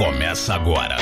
Começa agora.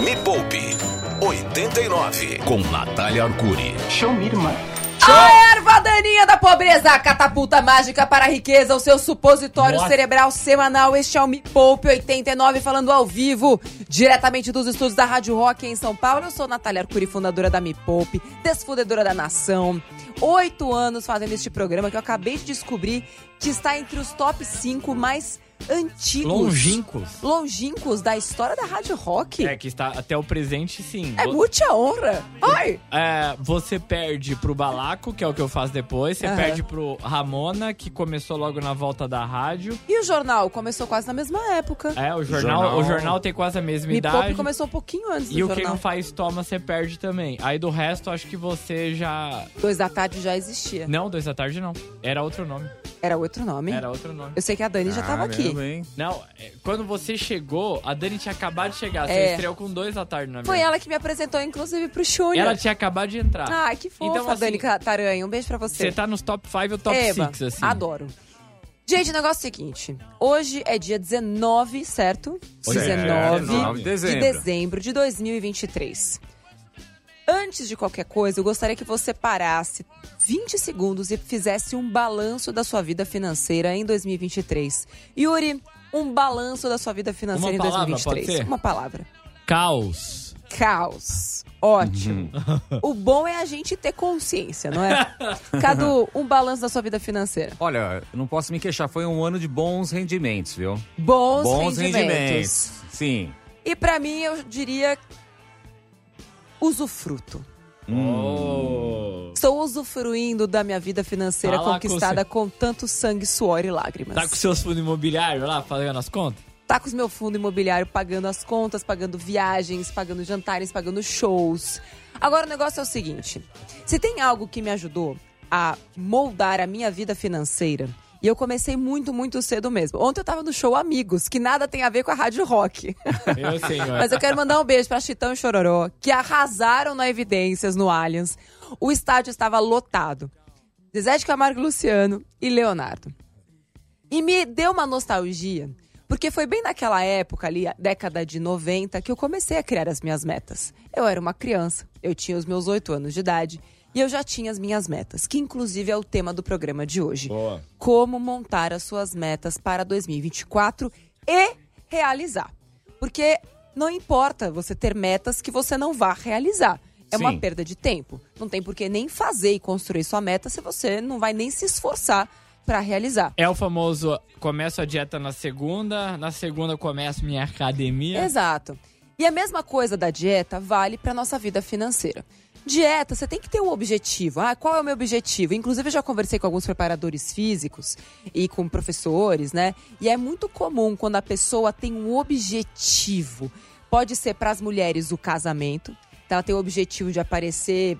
Me Poupe 89 com Natália Arcuri. Show me, irmã. A erva daninha da pobreza, a catapulta mágica para a riqueza, o seu supositório Nossa. cerebral semanal. Este é o Me Poupe 89, falando ao vivo, diretamente dos estúdios da Rádio Rock em São Paulo. Eu sou Natália Arcuri, fundadora da Me Poupe, desfudedora da nação. Oito anos fazendo este programa que eu acabei de descobrir que está entre os top 5 mais antigos. Longínquos. Longínquos da história da Rádio Rock. É, que está até o presente, sim. É muita honra. Ai! É, você perde pro Balaco, que é o que eu faço depois. Você Aham. perde pro Ramona, que começou logo na volta da rádio. E o jornal começou quase na mesma época. É, o jornal, Jornal- o jornal tem quase a mesma Me idade. começou um pouquinho antes do E o que não faz toma, você perde também. Aí do resto, acho que você já. Dois da tarde já existia. Não, dois da tarde não. Era outro nome. Era outro nome. Era outro nome. Eu sei que a Dani já tava aqui. Hein? Não, é, quando você chegou, a Dani tinha acabado de chegar. Você É. estreou com dois da tarde na Foi minha. ela que me apresentou, inclusive, pro Júnior. Ela tinha acabado de entrar. Ai, que fofa, Então, assim, Dani Taranha. Um beijo pra você. Você tá nos top 5 ou top Eba, 6, assim. adoro. Gente, o negócio é o seguinte. Hoje é dia 19, certo? Certo, 19 19 de dezembro. de dezembro de 2023. Antes de qualquer coisa, eu gostaria que você parasse 20 segundos e fizesse um balanço da sua vida financeira em 2023. Yuri, um balanço da sua vida financeira Uma em palavra, 2023. pode ser? Uma palavra. Caos. Caos. Ótimo. O bom é a gente ter consciência, não é? Cadu, um balanço da sua vida financeira. Olha, eu não posso me queixar, foi um ano de bons rendimentos, viu? Bons, bons rendimentos. Sim. E pra mim, eu diria usufruto. Oh. Estou usufruindo da minha vida financeira Tá lá conquistada com tanto sangue, suor e lágrimas. Tá com seus fundos imobiliários lá, fazendo as contas? Tá com os meu fundo imobiliário pagando as contas, pagando viagens, pagando jantares, pagando shows. Agora o negócio é o seguinte: se tem algo que me ajudou a moldar a minha vida financeira, e eu comecei muito, muito cedo mesmo. Ontem eu tava no show Amigos, que nada tem a ver com a Rádio Rock. Eu Mas eu quero mandar um beijo pra Chitão e Chororó, que arrasaram na Evidências no Allianz. O estádio estava lotado. Zezé de Camargo Luciano e Leonardo. E me deu uma nostalgia, porque foi bem naquela época ali, década de 90, que eu comecei a criar as minhas metas. Eu era uma criança, eu tinha os meus oito anos de idade e eu já tinha as minhas metas, que inclusive é o tema do programa de hoje. Boa. Como montar as suas metas para 2024 e realizar. Porque não importa você ter metas que você não vá realizar. É uma Sim. perda de tempo. Não tem por que nem fazer e construir sua meta se você não vai nem se esforçar para realizar. É o famoso, começo a dieta na segunda, na segunda começo minha academia. Exato. E a mesma coisa da dieta vale para nossa vida financeira. Dieta, você tem que ter um objetivo. Ah, qual é o meu objetivo? Inclusive, eu já conversei com alguns preparadores físicos e com professores, né? E é muito comum quando a pessoa tem um objetivo. Pode ser para as mulheres o casamento, então ela tem o objetivo de aparecer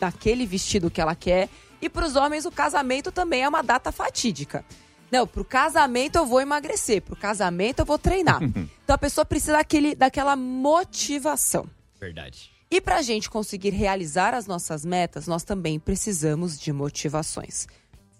naquele vestido que ela quer. E para os homens, o casamento também é uma data fatídica. Não, pro casamento eu vou emagrecer, pro casamento eu vou treinar. então a pessoa precisa daquele, daquela motivação. Verdade. E pra gente conseguir realizar as nossas metas, nós também precisamos de motivações.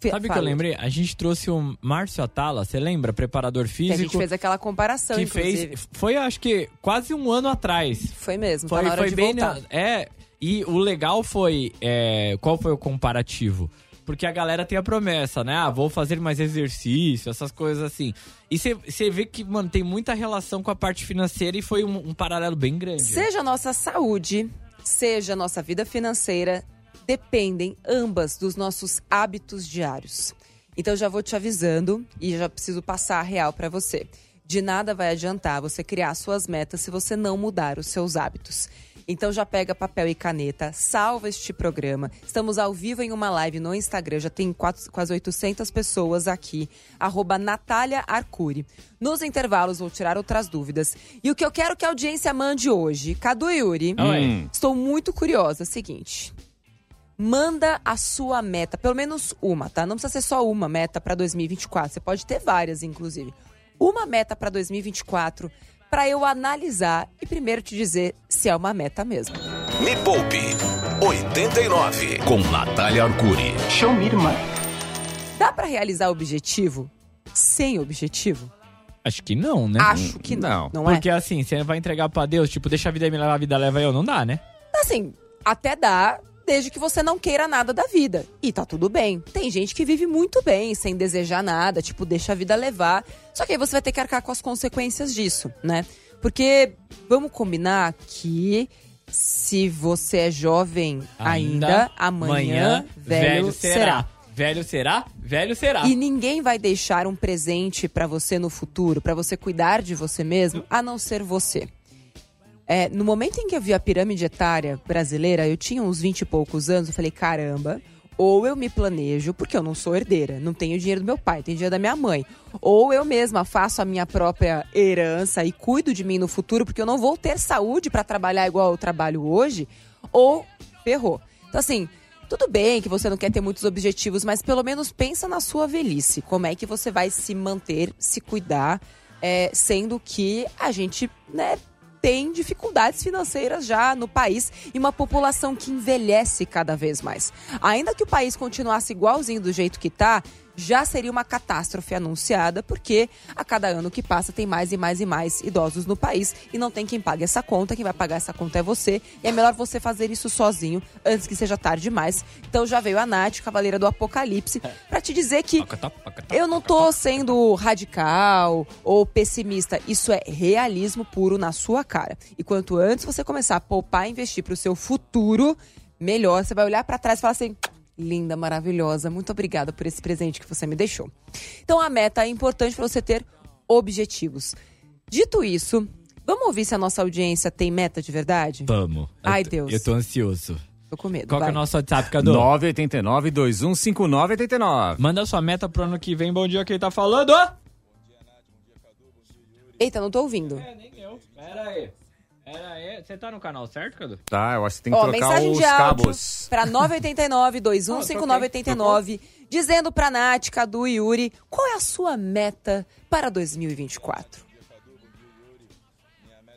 Sabe o que eu lembrei? A gente trouxe o Márcio Atala, você lembra? Preparador Que a físico. gente fez aquela comparação, que inclusive. fez. Foi, acho que, quase um ano atrás. Foi mesmo, Foi, tá na hora foi de bem. voltar. na- é. E o legal foi. é, qual foi o comparativo? Porque a galera tem a promessa, né? Ah, vou fazer mais exercício, essas coisas assim. E você vê que, mano, tem muita relação com a parte financeira e foi um, um paralelo bem grande. Seja a nossa saúde, seja a nossa vida financeira, dependem ambas dos nossos hábitos diários. Então já vou te avisando e já preciso passar a real para você. De nada vai adiantar você criar suas metas se você não mudar os seus hábitos. Então já pega papel e caneta, salva este programa. Estamos ao vivo em uma live no Instagram, já tem quatro- quase 800 pessoas aqui, arroba Natália Arcuri. Nos intervalos vou tirar outras dúvidas. E o que eu quero que a audiência mande hoje, Cadu Yuri, Oi. estou muito curiosa, é o seguinte. Manda a sua meta, pelo menos uma, tá? Não precisa ser só uma meta para 2024, você pode ter várias, inclusive. Uma meta para 2024 para eu analisar e primeiro te dizer se é uma meta mesmo. Me Poupe 89 com Natália Arcuri. Show me, irmã. Dá para realizar objetivo sem objetivo? Acho que não, né? Acho que não. Não. Não, é? Porque assim, você vai entregar pra Deus, tipo, deixa a vida me levar, a vida leva eu, não dá, né? Assim, até dá, desde que você não queira nada da vida. E tá tudo bem. Tem gente que vive muito bem, sem desejar nada, tipo, deixa a vida levar. Só que aí você vai ter que arcar com as consequências disso, né? Porque vamos combinar que se você é jovem ainda, amanhã, velho, será. Velho será? Velho será. E ninguém vai deixar um presente pra você no futuro, pra você cuidar de você mesmo, a não ser você. É, no momento em que eu vi a pirâmide etária brasileira, eu tinha uns 20 e poucos anos, eu falei, caramba, ou eu me planejo, porque eu não sou herdeira, não tenho dinheiro do meu pai, tenho dinheiro da minha mãe. Ou eu mesma faço a minha própria herança e cuido de mim no futuro, porque eu não vou ter saúde pra trabalhar igual eu trabalho hoje, ou ferrou. Então, assim, tudo bem que você não quer ter muitos objetivos, mas pelo menos pensa na sua velhice. Como é que você vai se manter, se cuidar, é, sendo que a gente, né, tem dificuldades financeiras já no país e uma população que envelhece cada vez mais. Ainda que o país continuasse igualzinho do jeito que tá, já seria uma catástrofe anunciada, porque a cada ano que passa tem mais e mais e mais idosos no país e não tem quem pague essa conta, quem vai pagar essa conta é você, e é melhor você fazer isso sozinho antes que seja tarde demais. Então já veio a Nath, Cavaleira do Apocalipse, pra te dizer que eu não tô sendo radical ou pessimista. Isso é realismo puro na sua cara. E quanto antes você começar a poupar e investir pro seu futuro, melhor. Você vai olhar pra trás e falar assim: linda, maravilhosa, muito obrigada por esse presente que você me deixou. Então a meta é importante para você ter objetivos. Dito isso, vamos ouvir se a nossa audiência tem meta de verdade? Vamos. Ai, Eu Deus. Eu tô ansioso. Tô com medo. Qual que é o nosso WhatsApp, Cadu? 989-2159-89. Manda sua meta pro ano que vem. Bom dia, quem tá falando? Eita, não tô ouvindo. É, nem eu. Pera aí. Pera aí. Você tá no canal certo, Cadu? Tá, eu acho que tem que Ó, trocar mensagem os de áudio cabos. para 989 215989 dizendo pra Nath, Cadu e Yuri qual é a sua meta para 2024.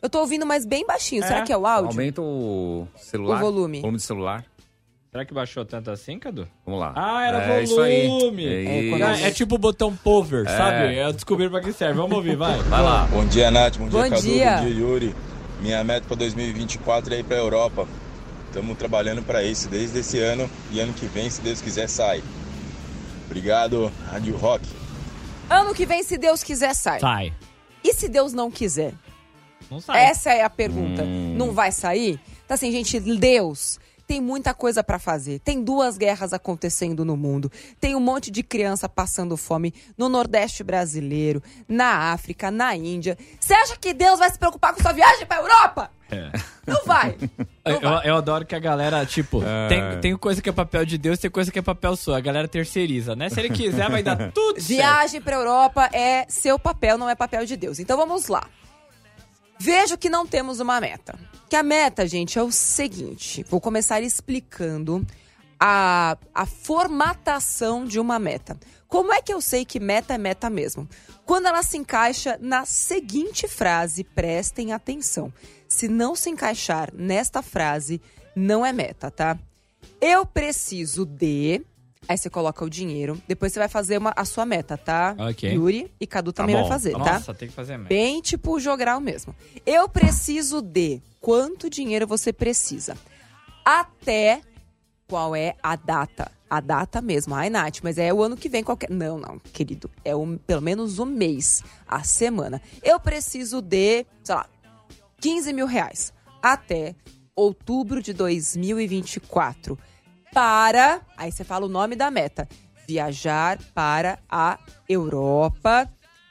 Eu tô ouvindo, mas bem baixinho. Será É. que é o áudio? Aumenta o celular. O volume. Volume de celular. Será que baixou tanto assim, Cadu? Vamos lá. Ah, era é Isso aí. volume. É, É, quando Ah, é tipo o botão power, sabe? Eu descobri pra que serve. Vamos ouvir, vai. Vai lá. Bom dia, Nath. Bom dia, Bom Cadu. dia. Bom dia, Yuri. Minha meta para 2024 é ir para a Europa. Estamos trabalhando para isso desde esse ano e ano que vem, se Deus quiser, sai. Obrigado, Rádio Rock. Ano que vem, se Deus quiser, sai. Sai. E se Deus não quiser? Não sai. Essa é a pergunta. Não vai sair? Tá assim, gente, Deus tem muita coisa pra fazer. Tem duas guerras acontecendo no mundo. Tem um monte de criança passando fome no Nordeste brasileiro, na África, na Índia. Você acha que Deus vai se preocupar com sua viagem pra Europa? Não vai. Não Eu, vai. eu adoro que a galera, tipo, tem, tem coisa que é papel de Deus, tem coisa que é papel sua. A galera terceiriza, né? Se ele quiser, vai dar tudo certo. Viagem pra Europa é seu papel, não é papel de Deus. Então vamos lá. Vejo que não temos uma meta. Que a meta, gente, é o seguinte: vou começar explicando a, a formatação de uma meta. Como é que eu sei que meta é meta mesmo? Quando ela se encaixa na seguinte frase, prestem atenção. Se não se encaixar nesta frase, não é meta, tá? Eu preciso de. Aí você coloca o dinheiro. Depois você vai fazer uma, a sua meta, tá? Ok. Yuri e Cadu também bom, vai fazer, tá tá? Nossa, tem que fazer mesmo. Bem tipo jogral mesmo. Eu preciso de quanto dinheiro você precisa. Até qual é a data. A data mesmo. Ai, Nath, mas é o ano que vem qualquer. Não, não, querido. É um, pelo menos um mês, a semana. Eu preciso de, sei lá, 15 mil reais. Até outubro de 2024. Para. Aí você fala o nome da meta. Viajar para a Europa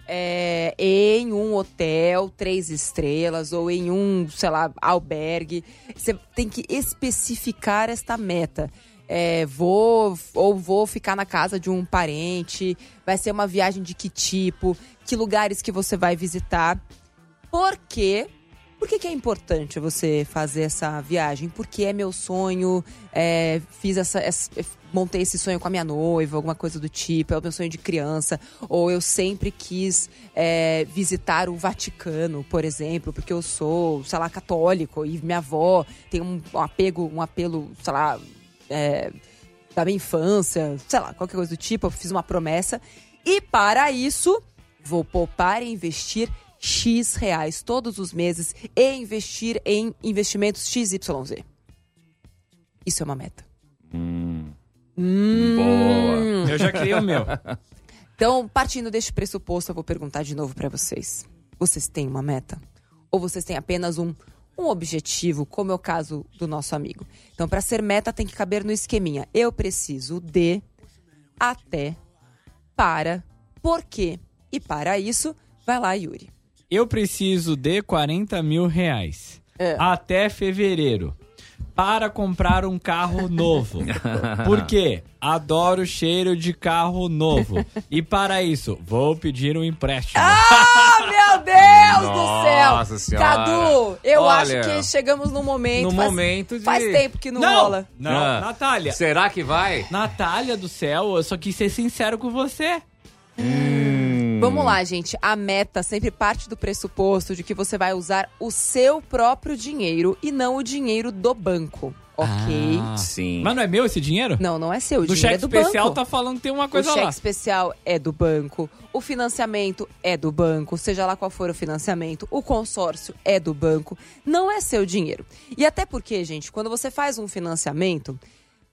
é, em um hotel três estrelas ou em um, sei lá, albergue. Você tem que especificar esta meta. É, vou ou vou ficar na casa de um parente. Vai ser uma viagem de que tipo? Que lugares que você vai visitar? Por quê? Por que, que é importante você fazer essa viagem? Porque é meu sonho, é, fiz essa, essa- montei esse sonho com a minha noiva, alguma coisa do tipo, é o meu sonho de criança, ou eu sempre quis é, visitar o Vaticano, por exemplo, porque eu sou, sei lá, católico e minha avó tem um, um apego, um apelo, sei lá, é, da minha infância, sei lá, qualquer coisa do tipo, eu fiz uma promessa. E para isso, Vou poupar e investir X reais todos os meses e investir em investimentos XYZ. Isso é uma meta. Hum. Hum. Boa. Eu já criei o meu. Então, partindo deste pressuposto, eu vou perguntar de novo para vocês. Vocês têm uma meta? Ou vocês têm apenas um, um objetivo, como é o caso do nosso amigo? Então, para ser meta, tem que caber no esqueminha. Eu preciso de, até, para, porquê. E para isso, vai lá, Yuri. Eu preciso de 40 mil reais É. até fevereiro para comprar um carro novo. Por quê? Adoro cheiro de carro novo. E para isso, vou pedir um empréstimo. Ah, meu Deus do céu! Nossa Senhora. Cadu, eu Olha, acho que chegamos num momento. no faz, momento de- Faz tempo que não, rola. Não, Ah. Natália. Será que vai? Natália do céu, eu só quis ser sincero com você. Vamos lá, gente. A meta sempre parte do pressuposto de que você vai usar o seu próprio dinheiro e não o dinheiro do banco. Ok? Ah. Sim. Mas não é meu esse dinheiro? Não, não é seu. O No dinheiro cheque é do especial banco. tá falando que tem uma O coisa cheque lá. especial é do banco, o financiamento é do banco, seja lá qual for o financiamento, o consórcio é do banco, não é seu dinheiro. E até porque, gente, quando você faz um financiamento,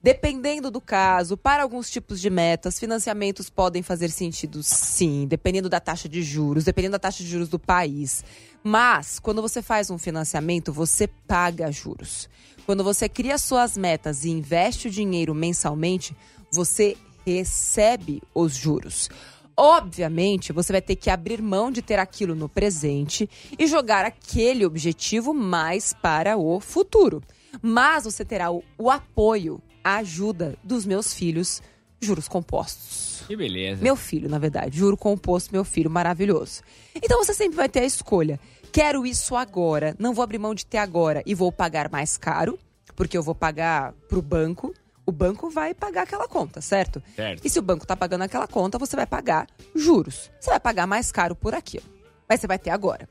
dependendo do caso, para alguns tipos de metas, financiamentos podem fazer sentido sim, dependendo da taxa de juros, dependendo da taxa de juros do país. Mas, quando você faz um financiamento, você paga juros. Quando você cria suas metas e investe o dinheiro mensalmente, você recebe os juros. Obviamente, você vai ter que abrir mão de ter aquilo no presente e jogar aquele objetivo mais para o futuro. Mas você terá o, o apoio, a ajuda dos meus filhos, juros compostos. Que beleza. Meu filho, na verdade. Juro composto, meu filho maravilhoso. Então você sempre vai ter a escolha. Quero isso agora, não vou abrir mão de ter agora e vou pagar mais caro, porque eu vou pagar pro banco. O banco vai pagar aquela conta, certo? Certo. E se o banco tá pagando aquela conta, você vai pagar juros. Você vai pagar mais caro por aquilo. Mas você vai ter agora.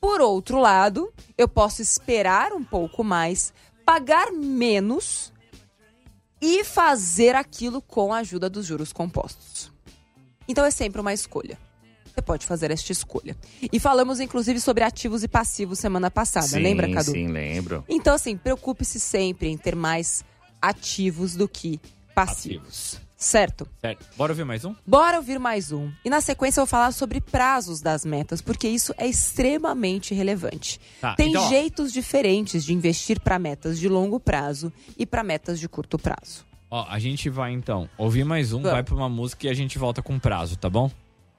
Por outro lado, eu posso esperar um pouco mais, pagar menos e fazer aquilo com a ajuda dos juros compostos. Então é sempre uma escolha. Você pode fazer esta escolha. E falamos inclusive sobre ativos e passivos semana passada, sim, lembra, Cadu? Sim, lembro. Então, assim, preocupe-se sempre em ter mais ativos do que passivos. Certo? Certo. Bora ouvir mais um? Bora ouvir mais um. E na sequência eu vou falar sobre prazos das metas, porque isso é extremamente relevante. Tá, Tem então, ó. jeitos diferentes de investir para metas de longo prazo e para metas de curto prazo. Ó, a gente vai então ouvir mais um, Vamos. vai pra uma música e a gente volta com prazo, tá bom?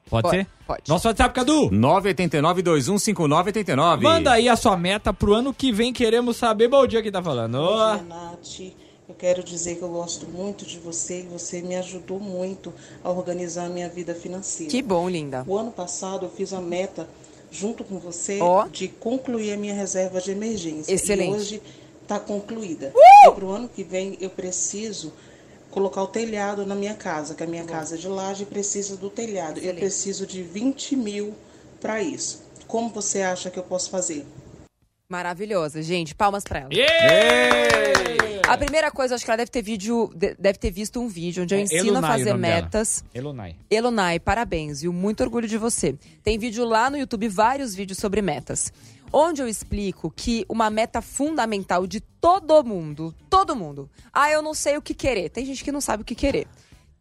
Pode, Pode, ser? pode. Nosso WhatsApp, Cadu! 989-215989. Manda aí a sua meta pro ano que vem, queremos saber. Bom dia quem tá falando. Bom dia, Nath. Eu quero dizer que eu gosto muito de você e você me ajudou muito a organizar a minha vida financeira. Que bom, linda. O ano passado eu fiz a meta, junto com você, Ó. de concluir a minha reserva de emergência. Excelente. Uh! E hoje está concluída. E para o ano que vem eu preciso colocar o telhado na minha casa, que a minha casa é de laje precisa do telhado. Eu Excelente. preciso de 20 mil para isso. Como você acha que eu posso fazer? Maravilhosa, gente. Palmas pra ela. Êêêê! A primeira coisa, acho que ela deve ter vídeo, de- deve ter visto um vídeo onde eu É, ensino Elunai a fazer nome dela. metas. Elonai. Elonai, parabéns, viu? Muito orgulho de você. Tem vídeo lá no YouTube, vários vídeos sobre metas. Onde eu explico que uma meta fundamental de todo mundo, todo mundo. Ah, eu não sei o que querer. Tem gente que não sabe o que querer.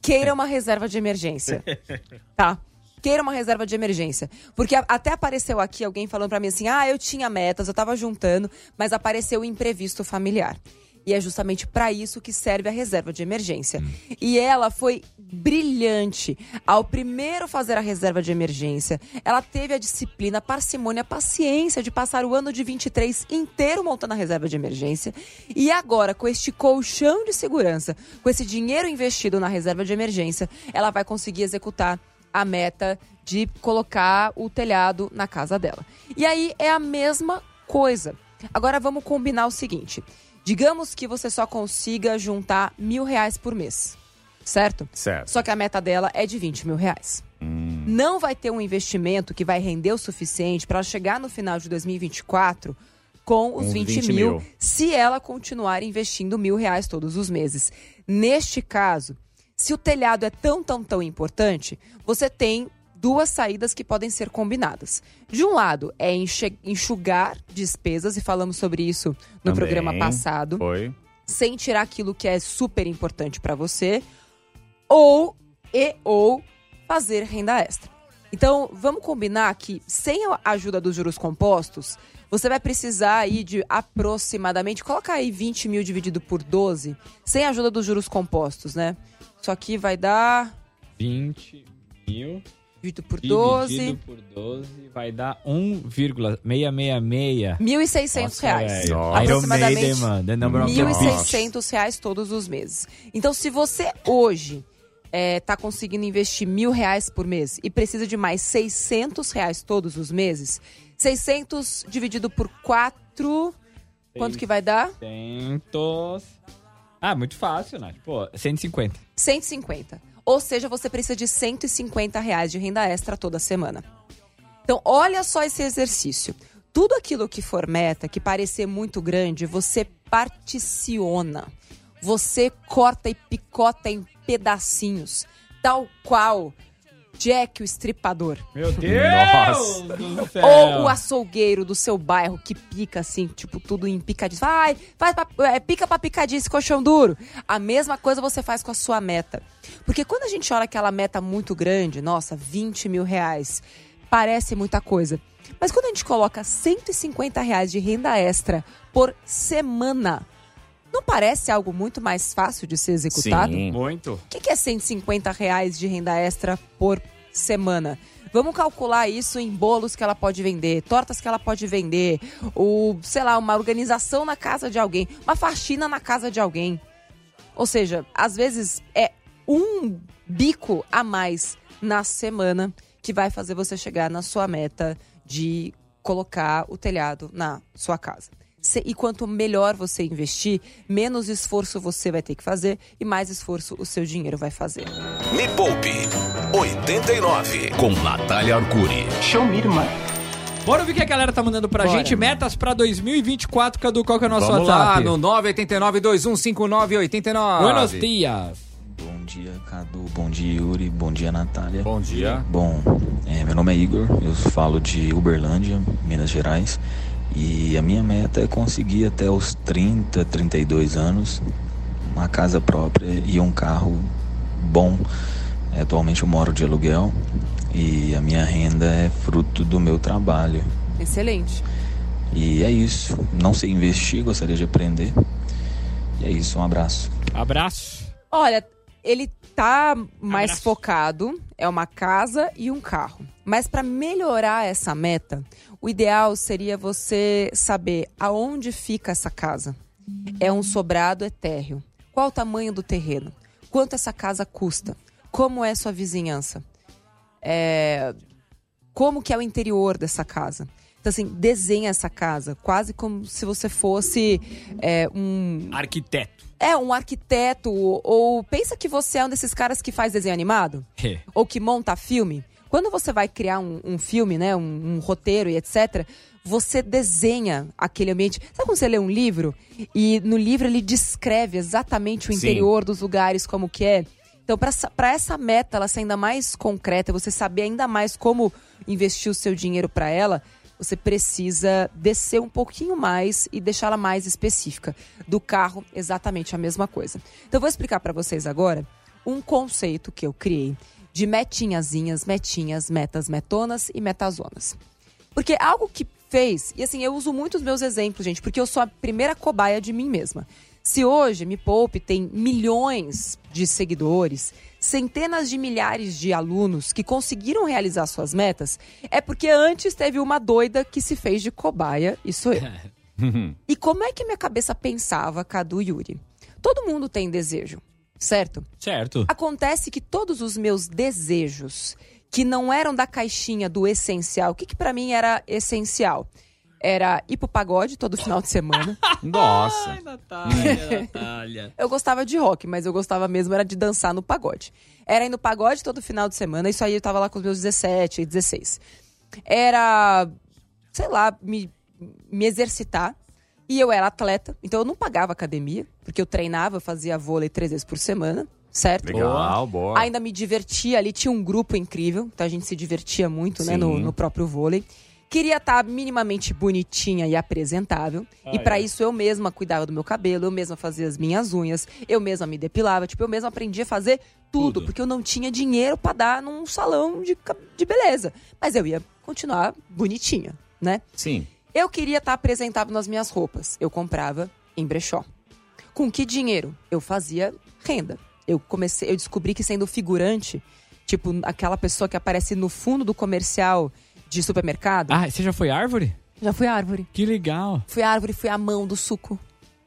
Queira uma reserva de emergência. Tá? Queira uma reserva de emergência. Porque a- até apareceu aqui alguém falando pra mim assim: ah, eu tinha metas, eu tava juntando, mas apareceu o imprevisto familiar. E é justamente pra isso que serve a reserva de emergência. E ela foi brilhante. Ao primeiro fazer a reserva de emergência, ela teve a disciplina, a parcimônia, a paciência de passar o ano de 23 inteiro montando a reserva de emergência. E agora, com este colchão de segurança, com esse dinheiro investido na reserva de emergência, ela vai conseguir executar a meta de colocar o telhado na casa dela. E aí é a mesma coisa. Agora vamos combinar o seguinte: digamos que você só consiga juntar mil reais por mês, certo? Certo. Só que a meta dela é de 20 mil reais. Não vai ter um investimento que vai render o suficiente para ela chegar no final de 2024 com os Com 20, 20 mil, mil. se ela continuar investindo mil reais todos os meses. Neste caso, se o telhado é tão, tão, tão importante, você tem duas saídas que podem ser combinadas. De um lado, é enxugar despesas, e falamos sobre isso no Também. programa passado Foi. sem tirar aquilo que é super importante para você, ou e ou fazer renda extra. Então, vamos combinar que sem a ajuda dos juros compostos, você vai precisar aí de aproximadamente, coloca aí 20 mil dividido por 12, sem a ajuda dos juros compostos, né? Isso aqui vai dar, 20 mil dividido por 12, dividido por 12 vai dar 1,666. 1.600 reais. Nossa. Aproximadamente beast. 1.600 reais todos os meses. Então, se você hoje é, tá conseguindo investir mil reais por mês e precisa de mais 600 reais todos os meses, 600 dividido por 4, quanto que vai dar? 600. Ah, muito fácil, Nath. Pô, 150. 150. Ou seja, você precisa de 150 reais de renda extra toda semana. Então, olha só esse exercício. Tudo aquilo que for meta, que parecer muito grande, você particiona. Você corta e picota em pedacinhos. Tal qual Jack o Estripador. Meu Deus Nossa. Ou o açougueiro do seu bairro que pica assim, tipo, tudo em picadinho. Vai, faz pra, é, pica pra picadinho esse colchão duro. A mesma coisa você faz com a sua meta. Porque quando a gente olha aquela meta muito grande, nossa, 20 mil reais, parece muita coisa. Mas quando a gente coloca 150 reais de renda extra por semana, não parece algo muito mais fácil de ser executado? Sim. Muito. O que que é 150 reais de renda extra por semana? Vamos calcular isso em bolos que ela pode vender, tortas que ela pode vender, ou, sei lá, uma organização na casa de alguém, uma faxina na casa de alguém. Ou seja, às vezes é um bico a mais na semana que vai fazer você chegar na sua meta de colocar o telhado na sua casa. Se- E quanto melhor você investir, menos esforço você vai ter que fazer e mais esforço o seu dinheiro vai fazer. Me Poupe 89 com Natália Arcuri. Bora ver o que a galera tá mandando pra Bora. gente. Metas pra 2024, Cadu, qual que é o nosso Vamos lá, WhatsApp? no 989-2159-89. Buenos dias. Bom dia, Cadu. Bom dia, Yuri. Bom dia, Natália. Bom dia. Bom, é, meu nome é Igor. Eu falo de Uberlândia, Minas Gerais. E a minha meta é conseguir até os 30, 32 anos uma casa própria e um carro bom. É, atualmente eu moro de aluguel e a minha renda é fruto do meu trabalho. Excelente. E é isso. Não sei investir, gostaria de aprender. E é isso, um abraço. Abraço. Olha, ele tá mais Abraço. focado, é uma casa e um carro. Mas para melhorar essa meta, o ideal seria você saber aonde fica essa casa. É um sobrado é térreo? Qual o tamanho do terreno? Quanto essa casa custa? Como é sua vizinhança? É, Como que é o interior dessa casa? Então, assim, desenha essa casa quase como se você fosse é, um, Arquiteto. é, um arquiteto, ou, ou pensa que você é um desses caras que faz desenho animado, É. ou que monta filme. Quando você vai criar um, um filme, né, um, um roteiro e etc., você desenha aquele ambiente. Sabe quando você lê um livro e no livro ele descreve exatamente o Sim. interior dos lugares, como que é? Então, para essa meta ela ser ainda mais concreta, você saber ainda mais como investir o seu dinheiro para ela, você precisa descer um pouquinho mais e deixá-la mais específica. Do carro, exatamente a mesma coisa. Então, eu vou explicar para vocês agora um conceito que eu criei de metinhazinhas, metinhas, metas, metonas e metazonas. Porque algo que fez, e assim, eu uso muito os meus exemplos, gente, porque eu sou a primeira cobaia de mim mesma. Se hoje Me Poupe tem milhões de seguidores, centenas de milhares de alunos que conseguiram realizar suas metas, é porque antes teve uma doida que se fez de cobaia, e sou eu. e como é que minha cabeça pensava, Cadu e Yuri? Todo mundo tem desejo, certo? Certo. Acontece que todos os meus desejos, que não eram da caixinha do essencial, o que, que para mim era essencial? Era ir pro pagode todo final de semana. Nossa. Ai, Natália, Natália. Eu gostava de rock, mas eu gostava mesmo era de dançar no pagode. Era ir no pagode todo final de semana, isso aí eu tava lá com os meus 17, 16. Era, sei lá, me, me exercitar. E eu era atleta, então eu não pagava academia, porque eu treinava, eu fazia vôlei três vezes por semana. certo? Legal, boa. Ainda me divertia ali, tinha um grupo incrível, então a gente se divertia muito, né, no, Sim. no próprio vôlei. Queria estar minimamente bonitinha e apresentável. e pra isso eu mesma cuidava do meu cabelo, eu mesma fazia as minhas unhas, eu mesma me depilava, tipo, eu mesma aprendi a fazer tudo, Tudo. porque eu não tinha dinheiro pra dar num salão de, de beleza. Mas eu ia continuar bonitinha, né? Sim. Eu queria estar apresentável nas minhas roupas. Eu comprava em brechó. Com que dinheiro? Eu fazia renda. Eu comecei, eu descobri que sendo figurante, tipo aquela pessoa que aparece no fundo do comercial de supermercado, Ah, você já foi árvore? já fui árvore. Que legal. Fui árvore, fui a mão do suco.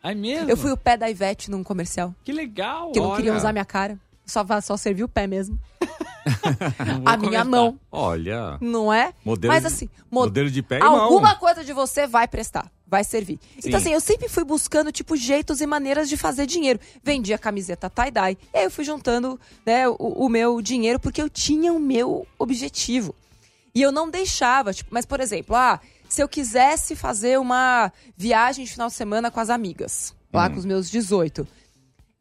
É mesmo? Eu fui o pé da Ivete num comercial, Que legal. que eu não queria usar minha cara. Só, só serviu o pé mesmo. A minha comentar. mão, Olha. não é? Modelo Mas de- assim, mo- Modelo de pé e mão. Alguma coisa de você vai prestar, vai servir. Sim. Então, assim, eu sempre fui buscando, tipo, jeitos e maneiras de fazer dinheiro. Vendia camiseta tie-dye. E aí eu fui juntando né, o, o meu dinheiro porque eu tinha o meu objetivo. E eu não deixava, tipo, mas, por exemplo, ah, se eu quisesse fazer uma viagem de final de semana com as amigas, lá com os meus 18,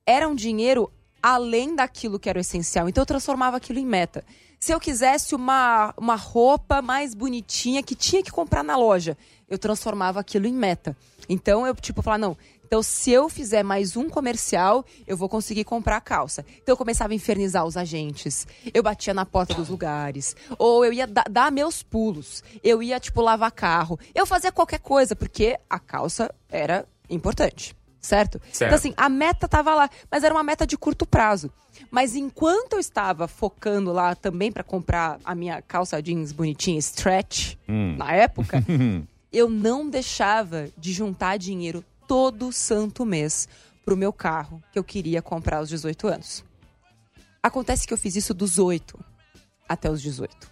era um dinheiro além daquilo que era o essencial. Então eu transformava aquilo em meta. Se eu quisesse uma, uma roupa mais bonitinha que tinha que comprar na loja, eu transformava aquilo em meta. Então eu, tipo, falava, não. Então, se eu fizer mais um comercial, eu vou conseguir comprar a calça. Então, eu começava a infernizar os agentes. Eu batia na porta dos lugares. Ou eu ia da- dar meus pulos. Eu ia, tipo, lavar carro. Eu fazia qualquer coisa, porque a calça era importante. Certo? Certo. Então, assim, a meta tava lá, mas era uma meta de curto prazo. Mas enquanto eu estava focando lá também para comprar a minha calça jeans bonitinha, stretch, Hum. na época, eu não deixava de juntar dinheiro todo santo mês pro meu carro que eu queria comprar aos 18 anos. Acontece que eu fiz isso dos 8 até os 18.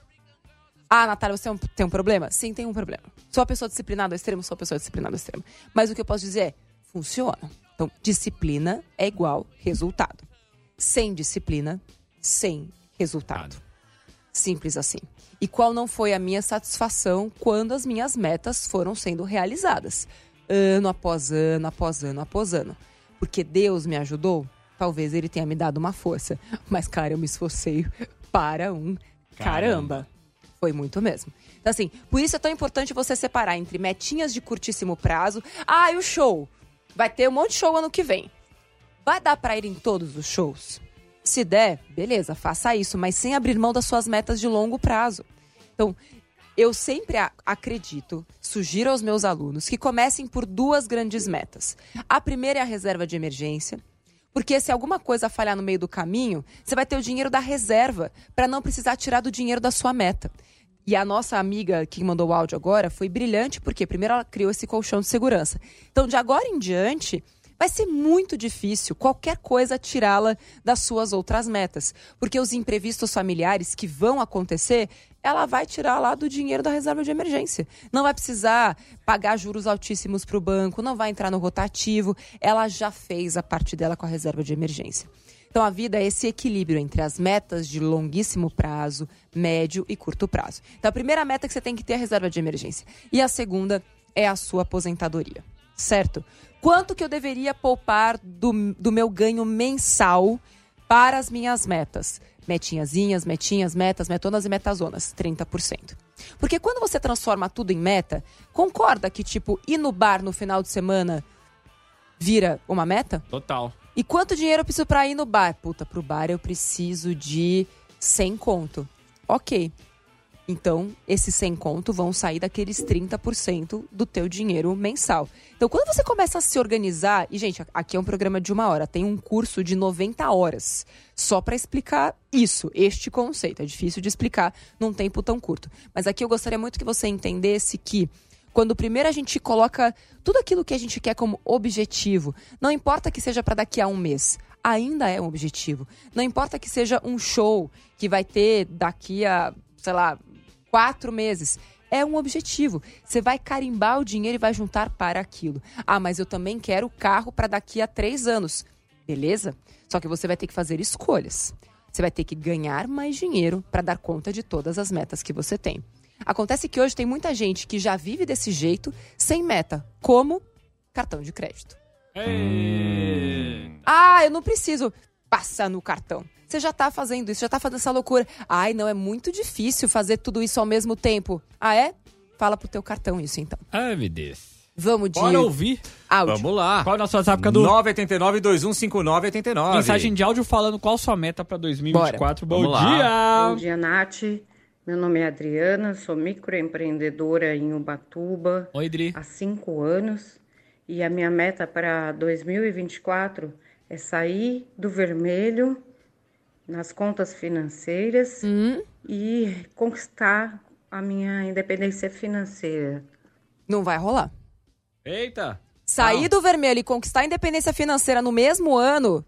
Ah, Natália, você tem um- tem um problema? Sim, tem um problema. Sou uma pessoa disciplinada ao extremo, sou uma pessoa disciplinada ao extremo. Mas o que eu posso dizer é, funciona. Então, disciplina é igual resultado. Sem disciplina, sem resultado. Simples assim. E qual não foi a minha satisfação quando as minhas metas foram sendo realizadas? Ano após ano, após ano, após ano. Porque Deus me ajudou? Talvez ele tenha me dado uma força. Mas, cara, eu me esforcei para um caramba. Foi muito mesmo. Então, assim, por isso é tão importante você separar entre metinhas de curtíssimo prazo. Ah, e o show? Vai ter um monte de show ano que vem. Vai dar pra ir em todos os shows? Se der, beleza, faça isso, mas sem abrir mão das suas metas de longo prazo. Então, eu sempre acredito, sugiro aos meus alunos que comecem por duas grandes metas. A primeira é a reserva de emergência, porque se alguma coisa falhar no meio do caminho, você vai ter o dinheiro da reserva para não precisar tirar do dinheiro da sua meta. E a nossa amiga que mandou o áudio agora foi brilhante, porque primeiro ela criou esse colchão de segurança. Então, de agora em diante, vai ser muito difícil qualquer coisa tirá-la das suas outras metas. Porque os imprevistos familiares que vão acontecer, ela vai tirar lá do dinheiro da reserva de emergência. Não vai precisar pagar juros altíssimos para o banco, não vai entrar no rotativo. Ela já fez a parte dela com a reserva de emergência. Então a vida é esse equilíbrio entre as metas de longuíssimo prazo, médio e curto prazo. Então a primeira meta é que você tem que ter a reserva de emergência. E a segunda é a sua aposentadoria. Certo? Quanto que eu deveria poupar do, do meu ganho mensal para as minhas metas? Metinhazinhas, metinhas, metas, metonas e metazonas, 30%. Porque quando você transforma tudo em meta, concorda que, tipo, ir no bar no final de semana vira uma meta? Total. E quanto dinheiro eu preciso pra ir no bar? Puta, pro bar eu preciso de 100 conto. Ok. Então, esses 100 conto vão sair daqueles 30% do teu dinheiro mensal. Então, quando você começa a se organizar... E, gente, aqui é um programa de uma hora. Tem um curso de 90 horas só pra explicar isso, este conceito. É difícil de explicar num tempo tão curto. Mas aqui eu gostaria muito que você entendesse que quando primeiro a gente coloca tudo aquilo que a gente quer como objetivo, não importa que seja para daqui a um mês, ainda é um objetivo. Não importa que seja um show que vai ter daqui a, sei lá, quatro meses. É um objetivo. Você vai carimbar o dinheiro e vai juntar para aquilo. Ah, mas eu também quero carro para daqui a três anos. Beleza? Só que você vai ter que fazer escolhas. Você vai ter que ganhar mais dinheiro para dar conta de todas as metas que você tem. Acontece que hoje tem muita gente que já vive desse jeito, sem meta, como cartão de crédito. Ei. Ah, eu não preciso. passa no cartão. Você já tá fazendo isso, já tá fazendo essa loucura. Ai, não, é muito difícil fazer tudo isso ao mesmo tempo. Ah, é? Fala pro teu cartão isso, então. Ai, meu Deus. Vamos de Bora ouvir. áudio. Vamos lá. Qual é o nosso WhatsApp, Cadu? 989-2159-89. Mensagem de áudio falando qual sua meta pra 2024. Bom Vamos lá. Bom dia! dia, Nath. Meu nome é Adriana, sou microempreendedora em Ubatuba Oi, Dri. há cinco anos e a minha meta para 2024 é sair do vermelho nas contas financeiras Hum, e conquistar a minha independência financeira. não vai rolar. Eita. Sair do vermelho e conquistar a independência financeira no mesmo ano,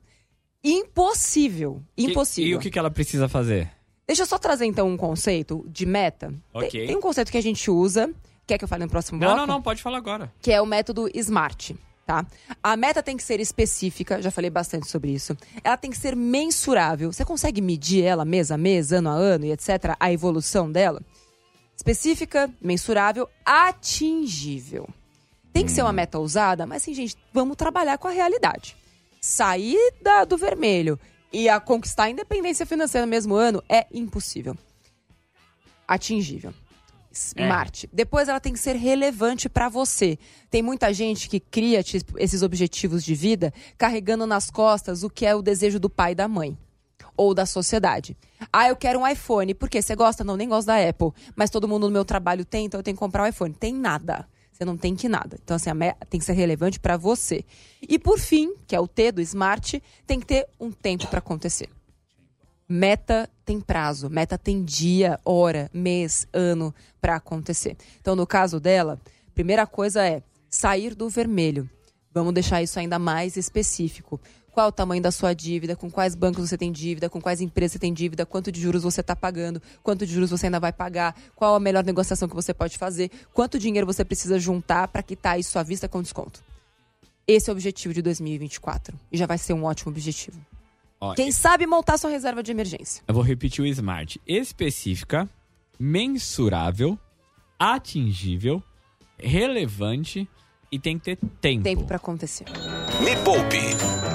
impossível. Impossível. E, e o que, que ela precisa fazer? Deixa eu só trazer então um conceito de meta. Ok. Tem, tem um conceito que a gente usa, quer que eu fale no próximo Não, bloco? não, não, pode falar agora. Que é o método SMART, tá? A meta tem que ser específica, já falei bastante sobre isso. Ela tem que ser mensurável. Você consegue medir ela mês a mês, ano a ano e etc, a evolução dela? Específica, mensurável, atingível. Tem que ser uma meta ousada, mas assim, gente, vamos trabalhar com a realidade. Sair da- do vermelho e a conquistar a independência financeira no mesmo ano é impossível. Atingível. Smart. Depois ela tem que ser relevante para você. Tem muita gente que cria tipo, esses objetivos de vida carregando nas costas o que é o desejo do pai e da mãe ou da sociedade. Ah, eu quero um iPhone. Por quê? Você gosta? Não, nem gosto da Apple. Mas todo mundo no meu trabalho tem, então eu tenho que comprar um iPhone. Tem nada. Você não tem que nada. Então, assim, tem que ser relevante para você. E por fim, que é o T do Smart, tem que ter um tempo para acontecer. Meta tem prazo, meta tem dia, hora, mês, ano para acontecer. Então, no caso dela, primeira coisa é sair do vermelho. Vamos deixar isso ainda mais específico. Qual o tamanho da sua dívida, com quais bancos você tem dívida, com quais empresas você tem dívida, quanto de juros você está pagando, quanto de juros você ainda vai pagar, qual a melhor negociação que você pode fazer, quanto dinheiro você precisa juntar para quitar isso à vista com desconto. Esse é o objetivo de 2024 e já vai ser um ótimo objetivo. Ó, Quem sabe montar sua reserva de emergência. Eu vou repetir o SMART. Específica, mensurável, atingível, relevante e tem que ter tempo. Tempo para acontecer. Me Poupe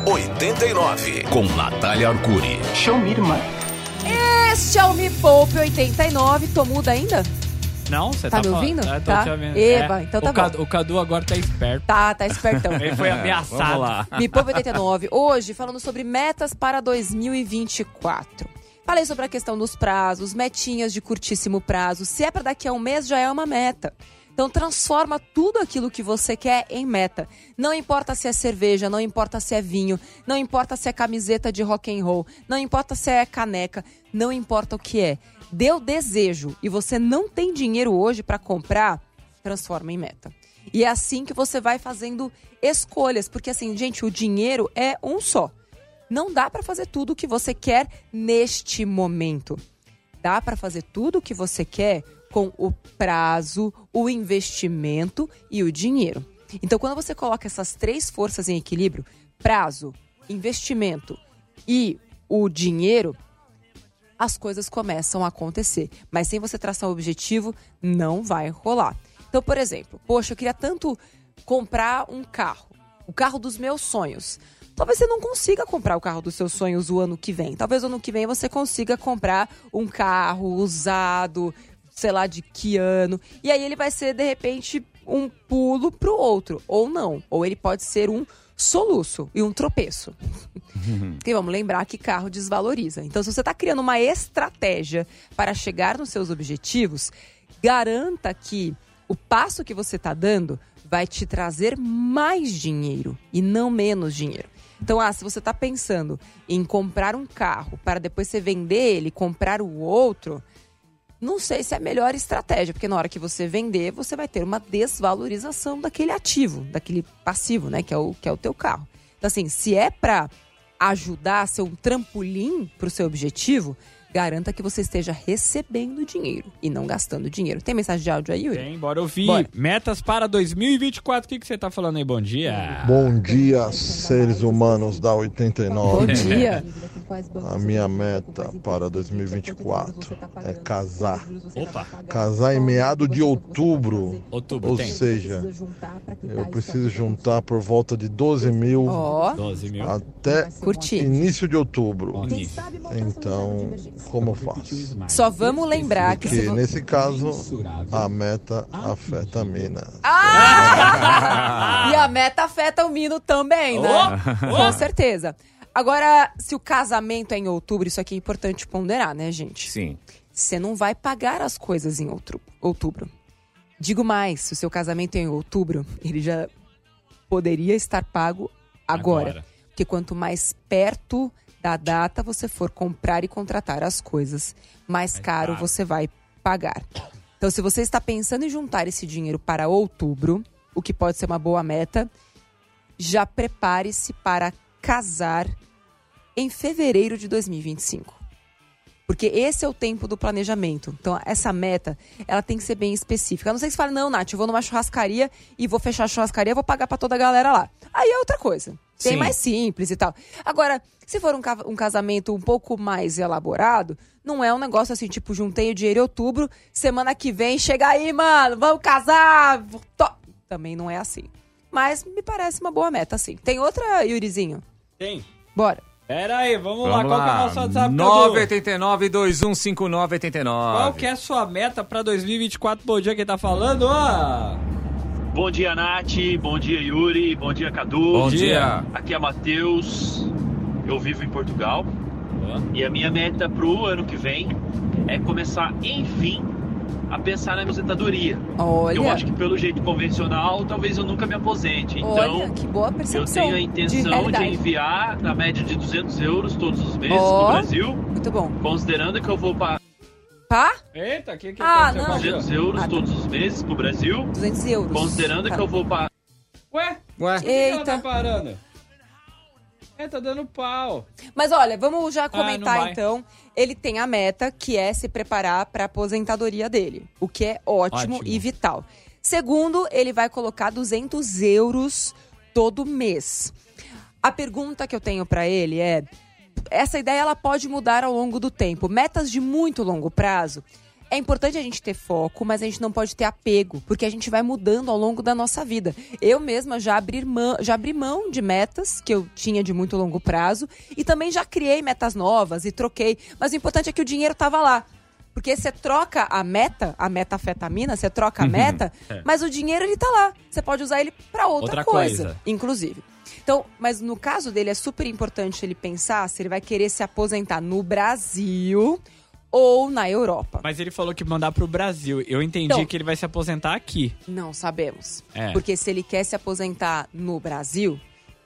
89 com Natália Arcuri. Este é o Me Poupe 89. Tô muda ainda? Não, você Tá tá, me falando- ouvindo? É, tô Tá. te ouvindo. Eba, É, então tá o bom. Cadu, o Cadu agora tá esperto. Tá, tá espertão. Ele foi ameaçado. Vamos lá. Me Poupe 89. Hoje, falando sobre metas para 2024. Falei sobre a questão dos prazos, metinhas de curtíssimo prazo. Se é para daqui a um mês, já é uma meta. Então transforma tudo aquilo que você quer em meta. Não importa se é cerveja, não importa se é vinho, não importa se é camiseta de rock and roll, não importa se é caneca, não importa o que é. Deu desejo e você não tem dinheiro hoje para comprar, transforma em meta. E é assim que você vai fazendo escolhas, porque assim, gente, o dinheiro é um só. Não dá para fazer tudo o que você quer neste momento. Dá para fazer tudo o que você quer com o prazo, o investimento e o dinheiro. Então, quando você coloca essas três forças em equilíbrio, prazo, investimento e o dinheiro, as coisas começam a acontecer. Mas sem você traçar um objetivo, não vai rolar. Então, por exemplo, poxa, eu queria tanto comprar um carro, o carro dos meus sonhos. Talvez você não consiga comprar o carro dos seus sonhos o ano que vem. Talvez o ano que vem você consiga comprar um carro usado, sei lá de que ano. E aí ele vai ser, de repente, um pulo pro outro. Ou não. Ou ele pode ser um soluço e um tropeço. Porque vamos lembrar que carro desvaloriza. Então, se você está criando uma estratégia para chegar nos seus objetivos, garanta que o passo que você está dando vai te trazer mais dinheiro e não menos dinheiro. Então, ah, se você está pensando em comprar um carro para depois você vender ele, comprar o outro, não sei se é a melhor estratégia, porque na hora que você vender, você vai ter uma desvalorização daquele ativo, daquele passivo, né, que é o que é o teu carro. Então assim, se é para ajudar a ser um trampolim para o seu objetivo, garanta que você esteja recebendo dinheiro e não gastando dinheiro. Tem mensagem de áudio aí, Yuri? Tem, bora ouvir. Bora. Metas para 2024. O que, que você tá falando aí? Bom dia. Bom dia, seres humanos da 89. Bom dia. A minha meta para 2024 é casar. Opa. Casar em meado de outubro. Outubro Ou tem. seja, eu preciso juntar por volta de 12 mil Ó, 12 mil. até curti. início de outubro. Início. Então, como faço? Só vamos lembrar que vo- nesse caso, a meta afeta a mina. Ah! e a meta afeta o Mino também, né? Com certeza. Agora, se o casamento é em outubro, isso aqui é importante ponderar, né, gente? Sim. Você não vai pagar as coisas em outro- outubro. Digo mais, se o seu casamento é em outubro, ele já poderia estar pago agora. Agora. Porque quanto mais perto da data você for comprar e contratar as coisas, mais caro, você vai pagar. Então, se você está pensando em juntar esse dinheiro para outubro, o que pode ser uma boa meta, já prepare-se para casar em fevereiro de 2025. Porque esse é o tempo do planejamento. Então, essa meta, ela tem que ser bem específica. A não sei que você fala, não, Nath, eu vou numa churrascaria e vou fechar a churrascaria, vou pagar pra toda a galera lá. Aí é outra coisa. Tem Sim. mais simples e tal. Agora, se for um, ca- um casamento um pouco mais elaborado, não é um negócio assim, tipo, juntei o dinheiro em outubro, semana que vem, chega aí, mano, vamos casar. to- Também não é assim. Mas me parece uma boa meta, assim. Tem outra, Yurizinho? Tem. Bora. Pera aí, vamos, lá. Vamos Qual que é o lá. nosso WhatsApp, Cadu? 989 215989 Qual que é a sua meta pra 2024? Bom dia, quem tá falando? Ah! Bom dia, Nath. Bom dia, Yuri. Bom dia, Cadu. Bom dia. Aqui é Matheus. Eu vivo em Portugal. E a minha meta pro ano que vem é começar, enfim, a pensar na aposentadoria. Olha. Eu acho que pelo jeito convencional, talvez eu nunca me aposente. Então, Olha, que boa eu percepção. tenho a de intenção de, realidade. enviar na média de 200 euros todos os meses Ó. pro Brasil, Muito bom. considerando que eu vou pagar Pá? Eita, o que que Ah, não. 200 euros Ah, tá. todos os meses pro Brasil, 200 euros. considerando Tá. que eu vou pagar Ué? Ué? Por que que ela Eita. tá parando? É, tá dando pau. Mas olha, vamos já Ah, comentar vai. então. Ele tem a meta que é se preparar para a aposentadoria dele, o que é ótimo, Ótimo. e vital. Segundo, ele vai colocar 200 euros todo mês. A pergunta que eu tenho para ele é: essa ideia ela pode mudar ao longo do tempo. Metas de muito longo prazo. É importante a gente ter foco, mas a gente não pode ter apego, porque a gente vai mudando ao longo da nossa vida. Eu mesma já abri mão, já abri mão de metas que eu tinha de muito longo prazo e também já criei metas novas e troquei. Mas o importante é que o dinheiro estava lá. Porque você troca a meta, a metafetamina, você troca a meta, mas o dinheiro ele tá lá. Você pode usar ele para outra, Outra coisa, coisa. inclusive. Então, mas no caso dele é super importante ele pensar se ele vai querer se aposentar no Brasil ou na Europa. Mas ele falou que mandar pro Brasil. Eu entendi Então- que ele vai se aposentar aqui. Não sabemos. É. Porque se ele quer se aposentar no Brasil,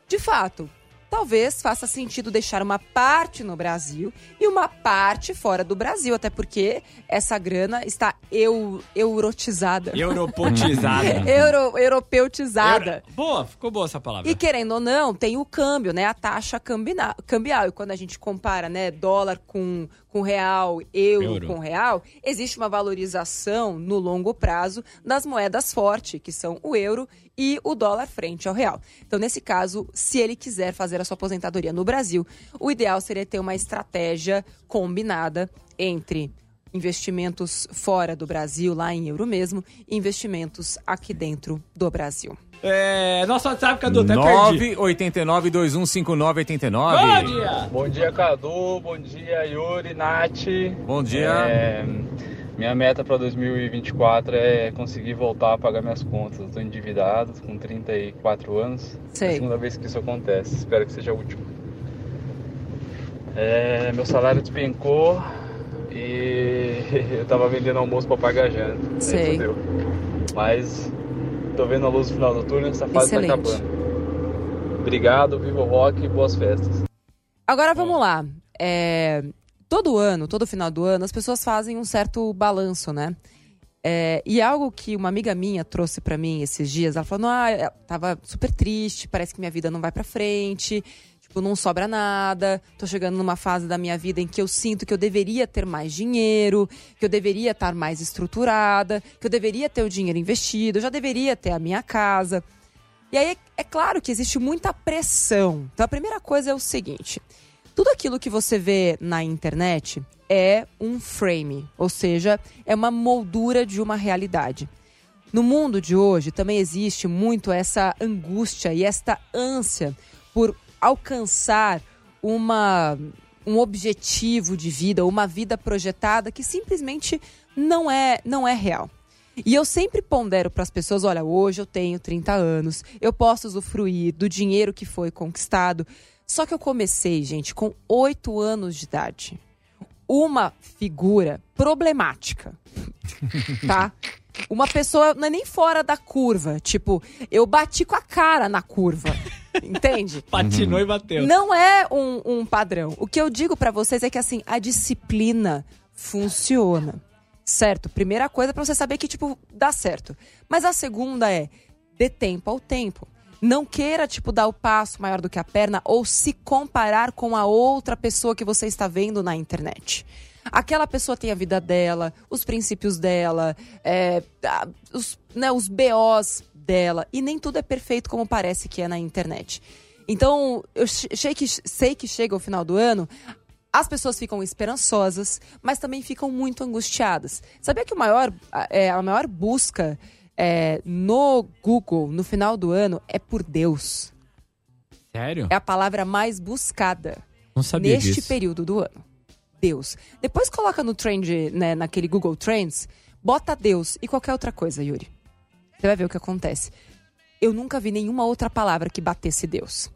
de fato, talvez faça sentido deixar uma parte no Brasil e uma parte fora do Brasil. Até porque essa grana está eu, eurotizada. Europotizada. Euro, europeutizada. Euro- Boa, ficou boa essa palavra. E querendo ou não, tem o câmbio, né? A taxa cambina- cambial. E quando a gente compara, né, dólar com, com real, euro, Euro. com real, existe uma valorização no longo prazo das moedas fortes, que são o euro e o dólar frente ao real. Então, nesse caso, se ele quiser fazer a sua aposentadoria no Brasil, o ideal seria ter uma estratégia combinada entre investimentos fora do Brasil, lá em euro mesmo, e investimentos aqui dentro do Brasil. É, nosso WhatsApp, Cadu, até perdi. 989 215989 Bom dia! Bom dia, Cadu. Bom dia, Yuri, Nath. Bom dia. É, minha meta para 2024 é conseguir voltar a pagar minhas contas. Estou endividado com 34 anos. É Sei. a segunda vez que isso acontece. Espero que seja a última. É, meu salário despencou e eu tava vendendo almoço para pagar janta. Sei. Mas tô vendo a luz no final do túnel, essa fase Excelente. tá acabando. Obrigado, viva o rock e boas festas. Agora vamos lá. É, todo ano, todo final do ano, as pessoas fazem um certo balanço, né? É, e algo que uma amiga minha trouxe pra mim esses dias, ela falou: ah, eu tava super triste, parece que minha vida não vai pra frente. Tipo, não sobra nada, tô chegando numa fase da minha vida em que eu sinto que eu deveria ter mais dinheiro, que eu deveria estar mais estruturada, que eu deveria ter o dinheiro investido, eu já deveria ter a minha casa. E aí, é claro que existe muita pressão. Então, a primeira coisa é o seguinte: tudo aquilo que você vê na internet é um frame, ou seja, é uma moldura de uma realidade. No mundo de hoje também existe muito essa angústia e esta ânsia por alcançar uma um objetivo de vida, uma vida projetada que simplesmente não é não é real. E eu sempre pondero para as pessoas, olha, hoje eu tenho 30 anos, eu posso usufruir do dinheiro que foi conquistado. Só que eu comecei, gente, com 8 anos de idade. Uma figura problemática. tá? Uma pessoa não é nem fora da curva. Tipo, eu bati com a cara na curva. Entende? Patinou e bateu. Não é um, um padrão. O que eu digo para vocês é que, assim, a disciplina funciona. Certo? Primeira coisa para você saber que, tipo, dá certo. Mas a segunda é, dê tempo ao tempo. Não queira, tipo, dar o passo maior do que a perna ou se comparar com a outra pessoa que você está vendo na internet. Aquela pessoa tem a vida dela, os princípios dela, é, os, né, os BOs dela. E nem tudo é perfeito como parece que é na internet. Então, eu sei que, sei que chega o final do ano, as pessoas ficam esperançosas, mas também ficam muito angustiadas. Sabia que o maior, é, a maior busca é, no Google no final do ano é por Deus? Sério? É a palavra mais buscada Não sabia neste disso. período do ano. Deus. Depois coloca no trend, né, naquele Google Trends, bota Deus e qualquer outra coisa, Yuri. Você vai ver o que acontece. Eu nunca vi nenhuma outra palavra que batesse Deus.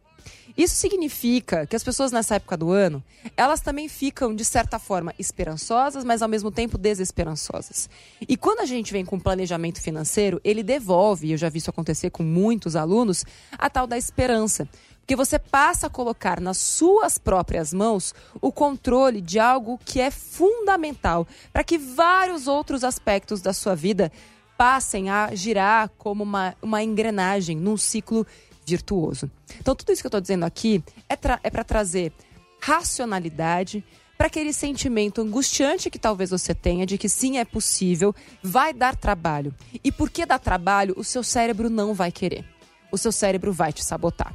Isso significa que as pessoas nessa época do ano, elas também ficam, de certa forma, esperançosas, mas ao mesmo tempo desesperançosas. E quando a gente vem com planejamento financeiro, ele devolve, eu já vi isso acontecer com muitos alunos, a tal da esperança. Porque você passa a colocar nas suas próprias mãos o controle de algo que é fundamental para que vários outros aspectos da sua vida passem a girar como uma, uma engrenagem num ciclo virtuoso. Então, tudo isso que eu estou dizendo aqui é, é para trazer racionalidade para aquele sentimento angustiante que talvez você tenha de que sim, é possível, vai dar trabalho. E porque dá trabalho, o seu cérebro não vai querer. O seu cérebro vai te sabotar.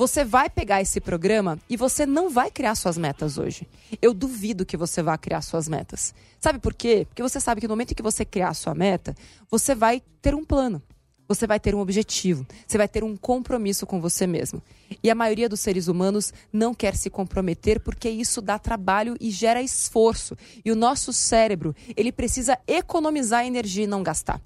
Você vai pegar esse programa e você não vai criar suas metas hoje. Eu duvido que você vá criar suas metas. Sabe por quê? Porque você sabe que no momento em que você criar sua meta, você vai ter um plano. Você vai ter um objetivo, você vai ter um compromisso com você mesmo. E a maioria dos seres humanos não quer se comprometer porque isso dá trabalho e gera esforço. E o nosso cérebro, ele precisa economizar energia e não gastar.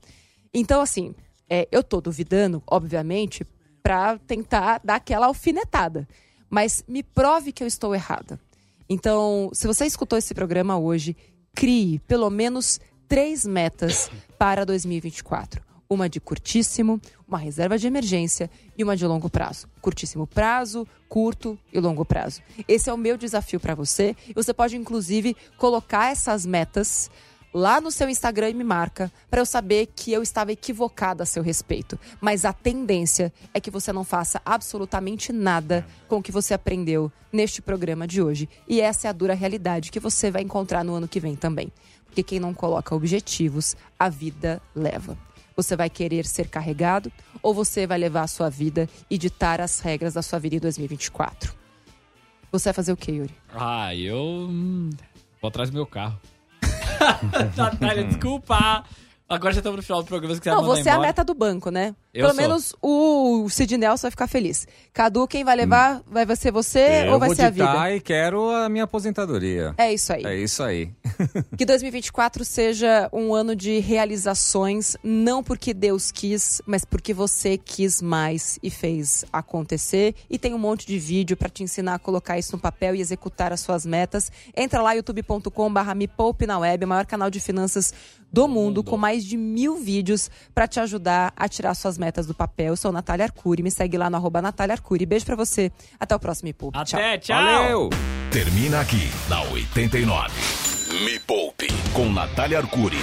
Então, assim, é, eu tô duvidando, obviamente, para tentar dar aquela alfinetada. Mas me prove que eu estou errada. Então, se você escutou esse programa hoje, crie pelo menos três metas para 2024. Uma de curtíssimo, uma reserva de emergência e uma de longo prazo. Curtíssimo prazo, curto e longo prazo. Esse é o meu desafio para você. Você pode, inclusive, colocar essas metas lá no seu Instagram e me marca para eu saber que eu estava equivocada a seu respeito. Mas a tendência é que você não faça absolutamente nada com o que você aprendeu neste programa de hoje. E essa é a dura realidade que você vai encontrar no ano que vem também. Porque quem não coloca objetivos, a vida leva. Você vai querer ser carregado ou você vai levar a sua vida e ditar as regras da sua vida em 2024? Você vai fazer o que, Yuri? Ah, eu. hum, Vou atrás do meu carro. Natália, desculpa. Agora já estamos no final do programa. Se quiser Não, você é a meta do banco, né? Eu Pelo sou. menos o Sid Nelson vai ficar feliz. Cadu, quem vai levar? Vai ser você ou vai vou ser a ditar vida? e quero a minha aposentadoria. É isso aí. É isso aí. Que 2024 seja um ano de realizações, não porque Deus quis, mas porque você quis mais e fez acontecer. E tem um monte de vídeo para te ensinar a colocar isso no papel e executar as suas metas. Entra lá, youtube.com/barra Me Poupe na Web, o maior canal de finanças do mundo, com mais de mil vídeos para te ajudar a tirar suas metas do papel. Eu sou Natália Arcuri, me segue lá no arroba Natália Arcuri. Beijo pra você, até o próximo Me Poupe. Até, tchau. Valeu! Termina aqui na 89. Me Poupe com Natália Arcuri.